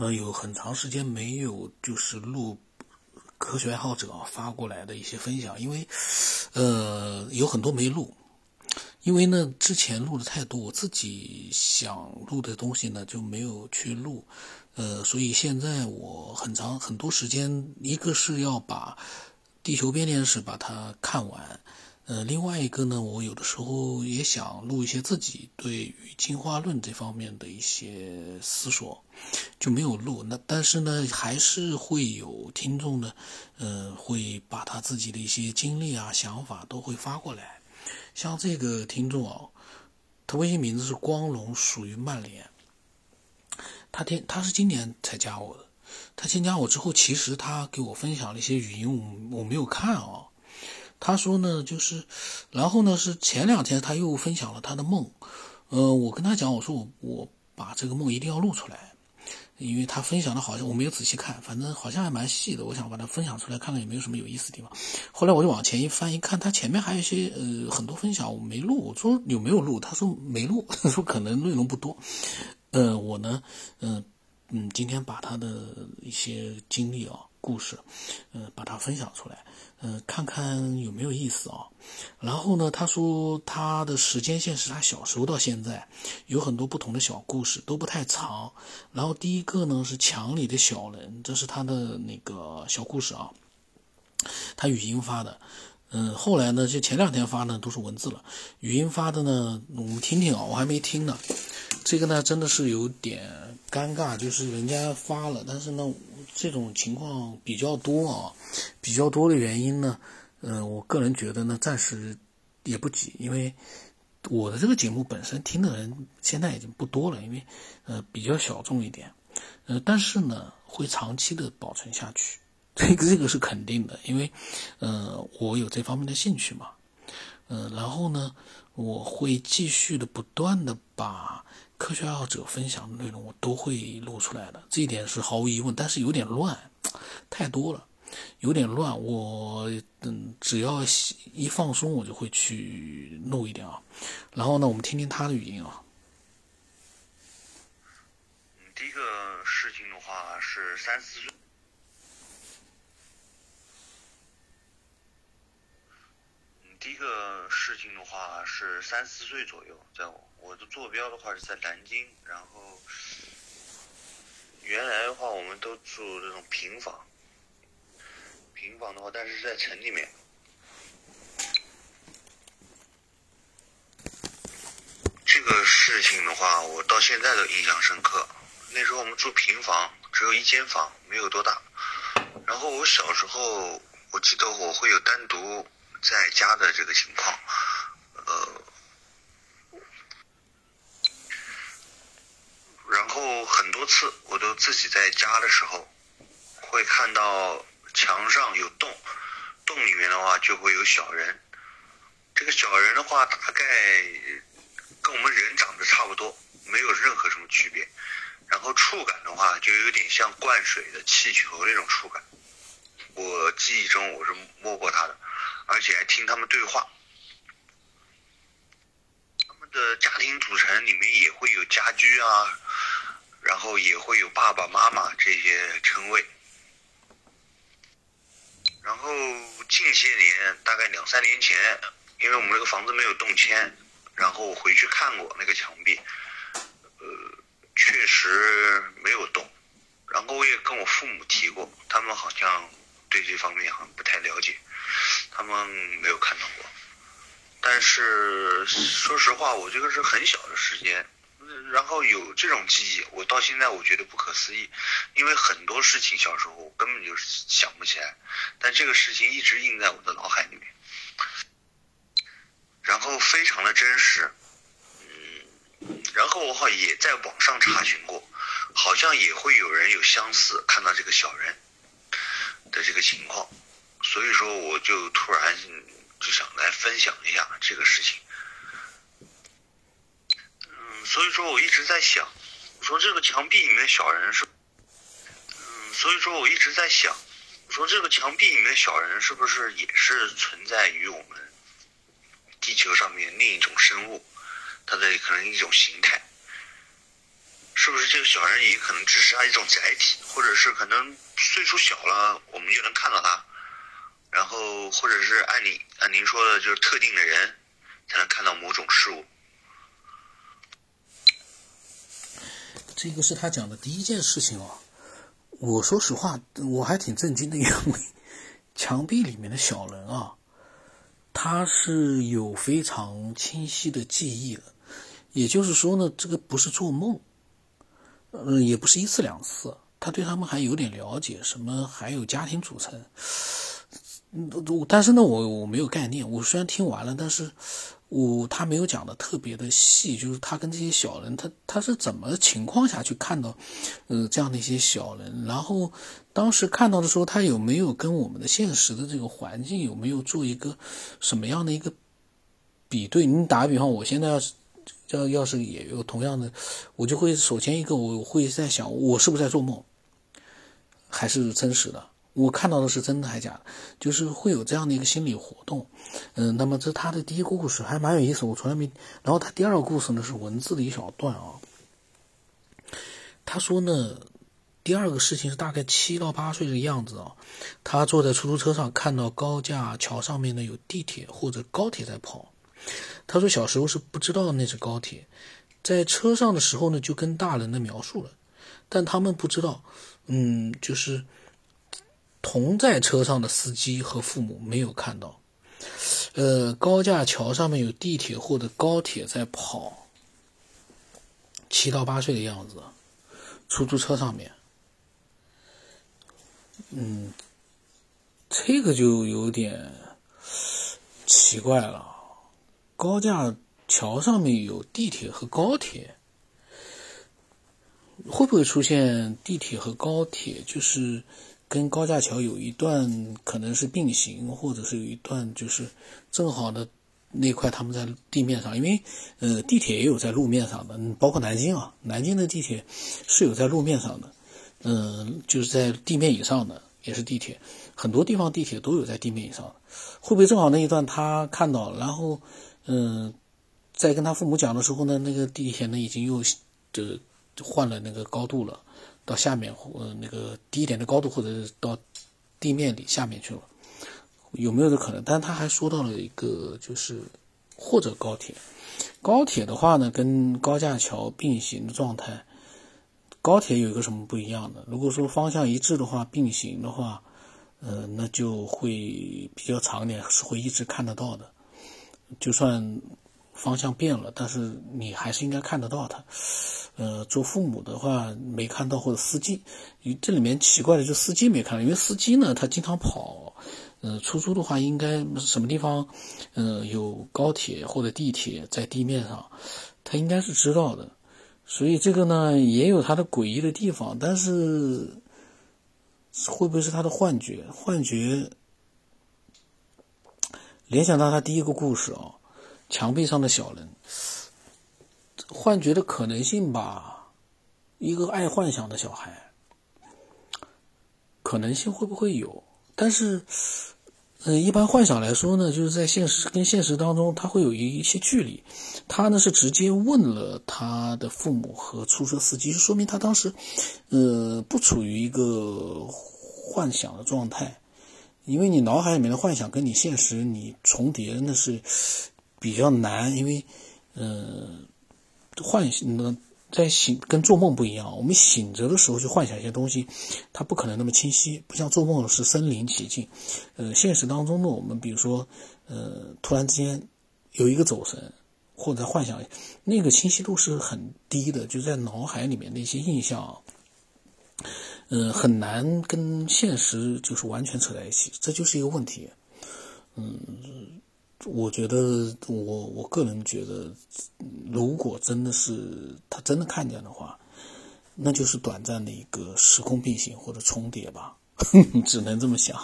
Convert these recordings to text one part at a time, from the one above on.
呃，有很长时间没有就是录科学爱好者发过来的一些分享，因为呃有很多没录，因为呢之前录的太多，我自己想录的东西呢就没有去录，呃，所以现在我很长很多时间，一个是要把《地球编年史》把它看完。呃，另外一个呢，我有的时候也想录一些自己对于进化论这方面的一些思索，就没有录。那但是呢，还是会有听众呢，呃，会把他自己的一些经历啊、想法都会发过来。像这个听众啊，他微信名字是光荣，属于曼联。他天，他是今年才加我的。他添加我之后，其实他给我分享了一些语音，我我没有看啊。他说呢，就是，然后呢是前两天他又分享了他的梦，呃，我跟他讲，我说我我把这个梦一定要录出来，因为他分享的好像我没有仔细看，反正好像还蛮细的，我想把它分享出来，看看有没有什么有意思的地方。后来我就往前一翻，一看他前面还有一些呃很多分享我没录，我说有没有录？他说没录，他说可能内容不多。呃，我呢，嗯嗯，今天把他的一些经历啊、故事，呃，把它分享出来。嗯，看看有没有意思啊？然后呢，他说他的时间线是他小时候到现在，有很多不同的小故事，都不太长。然后第一个呢是墙里的小人，这是他的那个小故事啊，他语音发的。嗯，后来呢，就前两天发呢都是文字了，语音发的呢，我们听听啊，我还没听呢。这个呢真的是有点尴尬，就是人家发了，但是呢。这种情况比较多啊，比较多的原因呢，呃，我个人觉得呢，暂时也不急，因为我的这个节目本身听的人现在已经不多了，因为呃比较小众一点，呃，但是呢会长期的保存下去，这个这个是肯定的，因为呃我有这方面的兴趣嘛，呃，然后呢我会继续的不断的把。科学爱好者分享的内容我都会录出来的，这一点是毫无疑问。但是有点乱，太多了，有点乱。我嗯，只要一放松，我就会去录一点啊。然后呢，我们听听他的语音啊。第一个事情的话是三四岁。第一个事情的话是三四岁左右，在我。我的坐标的话是在南京，然后原来的话我们都住这种平房，平房的话，但是是在城里面。这个事情的话，我到现在都印象深刻。那时候我们住平房，只有一间房，没有多大。然后我小时候，我记得我会有单独在家的这个情况，呃。然后很多次我都自己在家的时候，会看到墙上有洞，洞里面的话就会有小人。这个小人的话大概跟我们人长得差不多，没有任何什么区别。然后触感的话就有点像灌水的气球那种触感。我记忆中我是摸过它的，而且还听他们对话。他们的家庭组成里面也会有家居啊。然后也会有爸爸妈妈这些称谓。然后近些年，大概两三年前，因为我们那个房子没有动迁，然后我回去看过那个墙壁，呃，确实没有动。然后我也跟我父母提过，他们好像对这方面好像不太了解，他们没有看到过。但是说实话，我这个是很小的时间。然后有这种记忆，我到现在我觉得不可思议，因为很多事情小时候我根本就想不起来，但这个事情一直印在我的脑海里面，然后非常的真实，嗯，然后我好也在网上查询过，好像也会有人有相似看到这个小人的这个情况，所以说我就突然就想来分享一下这个事情。所以说，我一直在想，我说这个墙壁里面小人是，嗯，所以说我一直在想，我说这个墙壁里面小人是不是也是存在于我们地球上面另一种生物，它的可能一种形态，是不是这个小人也可能只是他一种载体，或者是可能岁数小了，我们就能看到他，然后或者是按你按您说的，就是特定的人才能看到某种事物。这个是他讲的第一件事情啊。我说实话，我还挺震惊的，因为墙壁里面的小人啊，他是有非常清晰的记忆的。也就是说呢，这个不是做梦，嗯，也不是一次两次，他对他们还有点了解，什么还有家庭组成，嗯，但是呢，我我没有概念。我虽然听完了，但是我他没有讲的特别的细，就是他跟这些小人，他他是怎么情况下去看到，呃，这样的一些小人，然后当时看到的时候，他有没有跟我们的现实的这个环境有没有做一个什么样的一个比对？你打个比方，我现在要是。要要是也有同样的，我就会首先一个我会在想，我是不是在做梦，还是真实的？我看到的是真的还假的？就是会有这样的一个心理活动。嗯，那么这他的第一个故事还蛮有意思，我从来没。然后他第二个故事呢是文字的一小段啊。他说呢，第二个事情是大概七到八岁的样子啊，他坐在出租车上，看到高架桥上面呢有地铁或者高铁在跑。他说：“小时候是不知道那是高铁，在车上的时候呢，就跟大人的描述了，但他们不知道，嗯，就是同在车上的司机和父母没有看到，呃，高架桥上面有地铁或者高铁在跑，七到八岁的样子，出租车上面，嗯，这个就有点奇怪了。”高架桥上面有地铁和高铁，会不会出现地铁和高铁就是跟高架桥有一段可能是并行，或者是有一段就是正好的那块他们在地面上？因为呃地铁也有在路面上的，包括南京啊，南京的地铁是有在路面上的，嗯，就是在地面以上的也是地铁，很多地方地铁都有在地面以上的，会不会正好那一段他看到，然后？嗯，在跟他父母讲的时候呢，那个地铁呢已经又就换了那个高度了，到下面呃那个低一点的高度，或者到地面里下面去了，有没有这可能？但是他还说到了一个，就是或者高铁，高铁的话呢，跟高架桥并行的状态，高铁有一个什么不一样的？如果说方向一致的话，并行的话，呃，那就会比较长点，是会一直看得到的。就算方向变了，但是你还是应该看得到它。呃，做父母的话没看到，或者司机，这里面奇怪的就司机没看到，因为司机呢他经常跑。呃，出租的话应该什么地方，呃，有高铁或者地铁在地面上，他应该是知道的。所以这个呢也有它的诡异的地方，但是会不会是他的幻觉？幻觉？联想到他第一个故事啊，墙壁上的小人，幻觉的可能性吧，一个爱幻想的小孩，可能性会不会有？但是，嗯，一般幻想来说呢，就是在现实跟现实当中，他会有一一些距离。他呢是直接问了他的父母和出租车司机，就说明他当时，呃，不处于一个幻想的状态。因为你脑海里面的幻想跟你现实你重叠，那是比较难。因为，呃，幻想在醒跟做梦不一样。我们醒着的时候去幻想一些东西，它不可能那么清晰，不像做梦是身临其境。呃，现实当中呢，我们比如说，呃，突然之间有一个走神，或者幻想，那个清晰度是很低的，就在脑海里面的一些印象。嗯，很难跟现实就是完全扯在一起，这就是一个问题。嗯，我觉得我我个人觉得，如果真的是他真的看见的话，那就是短暂的一个时空并行或者重叠吧，只能这么想。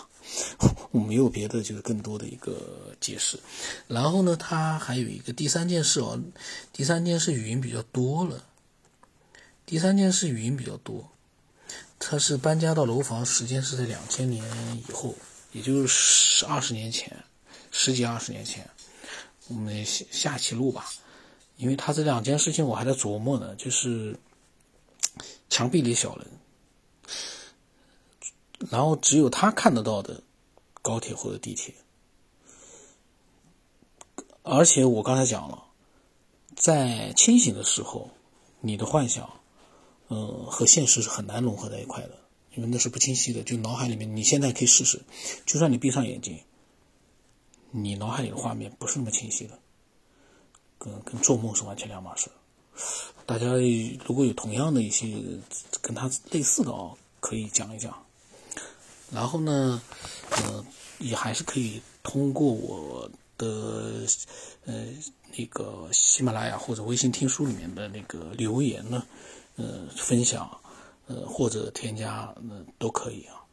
我没有别的，就是更多的一个解释。然后呢，他还有一个第三件事哦，第三件事语音比较多了，第三件事语音比较多。他是搬家到楼房，时间是在两千年以后，也就是二十年前，十几二十年前。我们下下期录吧，因为他这两件事情我还在琢磨呢。就是墙壁里小人，然后只有他看得到的高铁或者地铁。而且我刚才讲了，在清醒的时候，你的幻想，呃，和现实是很难融合在一块的，因为那是不清晰的。就脑海里面，你现在可以试试，就算你闭上眼睛，你脑海里的画面不是那么清晰的，跟跟做梦是完全两码事。大家如果有同样的一些跟他类似的啊，可以讲一讲。然后呢，呃，也还是可以通过我的呃那个喜马拉雅或者微信听书里面的那个留言呢，呃，分享，呃或者添加，那都可以啊。